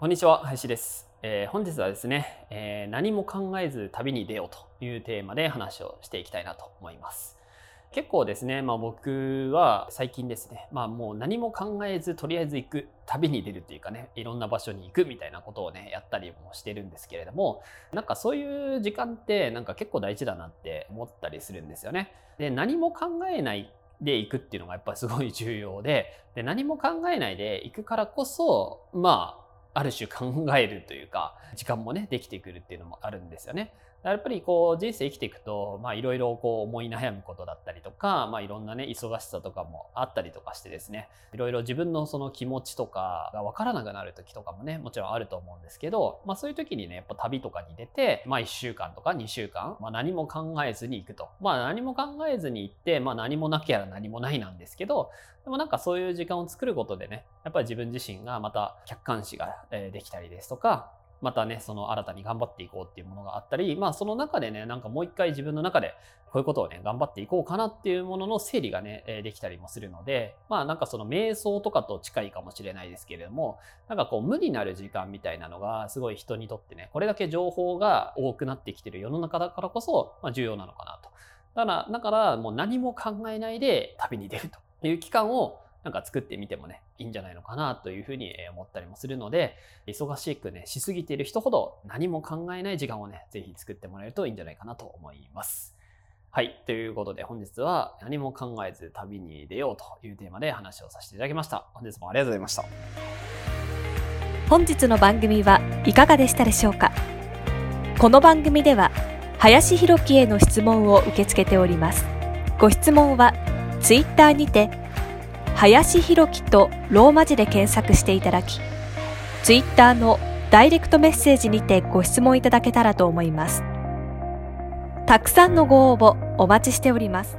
こんにちは林ですえー、本日はですね、えー、何も考えず旅に出ようというテーマで話をしていきたいなと思います。結構ですね、まあ僕は最近ですね、まあもう何も考えずとりあえず行く、旅に出るっていうかね、いろんな場所に行くみたいなことをね、やったりもしてるんですけれども、なんかそういう時間ってなんか結構大事だなって思ったりするんですよね。で、何も考えないで行くっていうのがやっぱりすごい重要で、で何も考えないで行くからこそ、まあある種考えるというか、時間もね、できてくるっていうのもあるんですよね。やっぱりこう人生生きていくと、まあいろいろこう思い悩むことだったりとか、まあいろんなね、忙しさとかもあったりとかしてですね、いろいろ自分のその気持ちとかがわからなくなる時とかもね、もちろんあると思うんですけど、まあそういう時にね、やっぱ旅とかに出て、まあ1週間とか2週間、まあ何も考えずに行くと。まあ何も考えずに行って、まあ何もなきゃ何もないなんですけど、でもなんかそういう時間を作ることでね、やっぱり自分自身がまた客観視ができたりですとか、またね、その新たに頑張っていこうっていうものがあったり、まあその中でね、なんかもう一回自分の中でこういうことをね、頑張っていこうかなっていうものの整理がね、できたりもするので、まあなんかその瞑想とかと近いかもしれないですけれども、なんかこう無になる時間みたいなのがすごい人にとってね、これだけ情報が多くなってきてる世の中だからこそ、まあ重要なのかなと。だから、だからもう何も考えないで旅に出るという期間をなんか作ってみてもね、いいんじゃないのかなというふうに思ったりもするので、忙しくね、しすぎている人ほど何も考えない時間をね、ぜひ作ってもらえるといいんじゃないかなと思います。はい。ということで本日は何も考えず旅に出ようというテーマで話をさせていただきました。本日もありがとうございました。本日の番組はいかがでしたでしょうか？この番組では林弘樹への質問を受け付けております。ご質問は Twitter にて林弘樹とローマ字で検索していただき、ツイッターのダイレクトメッセージにてご質問いただけたらと思います。たくさんのご応募お待ちしております。